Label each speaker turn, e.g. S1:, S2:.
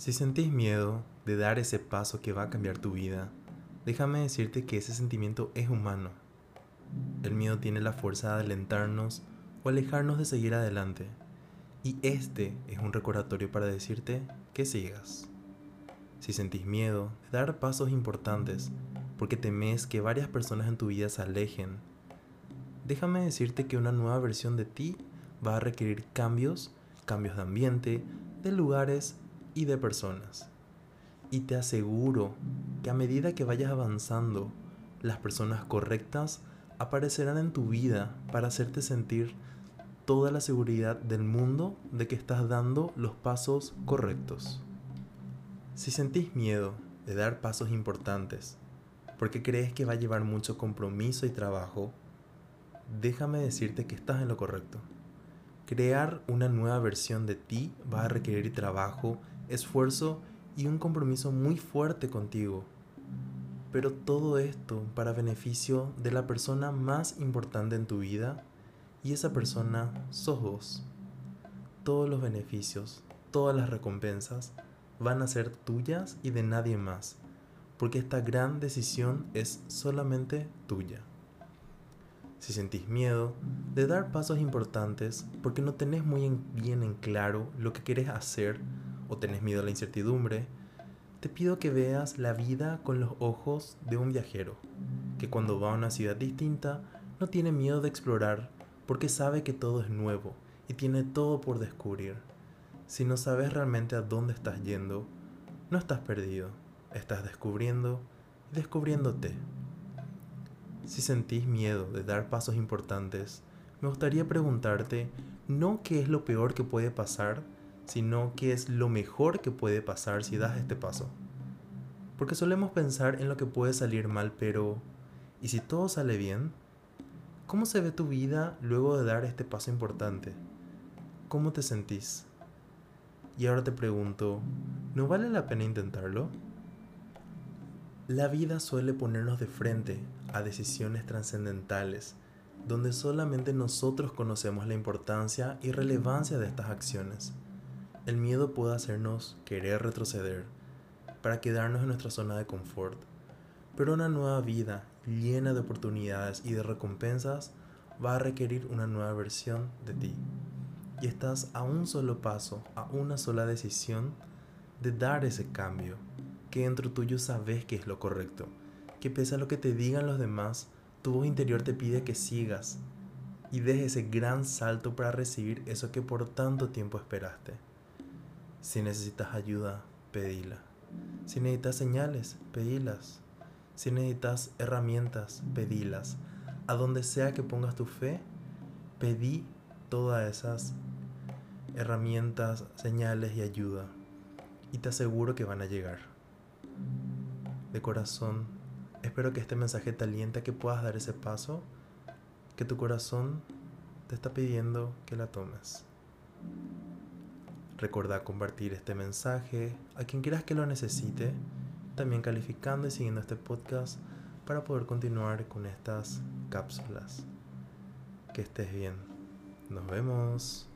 S1: Si sentís miedo de dar ese paso que va a cambiar tu vida, déjame decirte que ese sentimiento es humano. El miedo tiene la fuerza de alentarnos o alejarnos de seguir adelante. Y este es un recordatorio para decirte que sigas. Si sentís miedo de dar pasos importantes porque temes que varias personas en tu vida se alejen, déjame decirte que una nueva versión de ti va a requerir cambios, cambios de ambiente, de lugares y de personas. Y te aseguro que a medida que vayas avanzando, las personas correctas aparecerán en tu vida para hacerte sentir toda la seguridad del mundo de que estás dando los pasos correctos. Si sentís miedo de dar pasos importantes, porque crees que va a llevar mucho compromiso y trabajo, déjame decirte que estás en lo correcto. Crear una nueva versión de ti va a requerir trabajo esfuerzo y un compromiso muy fuerte contigo. Pero todo esto para beneficio de la persona más importante en tu vida y esa persona sos vos. Todos los beneficios, todas las recompensas van a ser tuyas y de nadie más, porque esta gran decisión es solamente tuya. Si sentís miedo de dar pasos importantes porque no tenés muy bien en claro lo que querés hacer, o tenés miedo a la incertidumbre, te pido que veas la vida con los ojos de un viajero, que cuando va a una ciudad distinta no tiene miedo de explorar porque sabe que todo es nuevo y tiene todo por descubrir. Si no sabes realmente a dónde estás yendo, no estás perdido, estás descubriendo y descubriéndote. Si sentís miedo de dar pasos importantes, me gustaría preguntarte no qué es lo peor que puede pasar, sino que es lo mejor que puede pasar si das este paso. Porque solemos pensar en lo que puede salir mal, pero ¿y si todo sale bien? ¿Cómo se ve tu vida luego de dar este paso importante? ¿Cómo te sentís? Y ahora te pregunto, ¿no vale la pena intentarlo? La vida suele ponernos de frente a decisiones trascendentales, donde solamente nosotros conocemos la importancia y relevancia de estas acciones. El miedo puede hacernos querer retroceder para quedarnos en nuestra zona de confort, pero una nueva vida llena de oportunidades y de recompensas va a requerir una nueva versión de ti. Y estás a un solo paso, a una sola decisión de dar ese cambio, que dentro tuyo sabes que es lo correcto, que pese a lo que te digan los demás, tu voz interior te pide que sigas y des ese gran salto para recibir eso que por tanto tiempo esperaste. Si necesitas ayuda, pedila. Si necesitas señales, pedilas. Si necesitas herramientas, pedilas. A donde sea que pongas tu fe, pedí todas esas herramientas, señales y ayuda. Y te aseguro que van a llegar. De corazón, espero que este mensaje te aliente a que puedas dar ese paso que tu corazón te está pidiendo que la tomes. Recuerda compartir este mensaje a quien quieras que lo necesite, también calificando y siguiendo este podcast para poder continuar con estas cápsulas. Que estés bien. Nos vemos.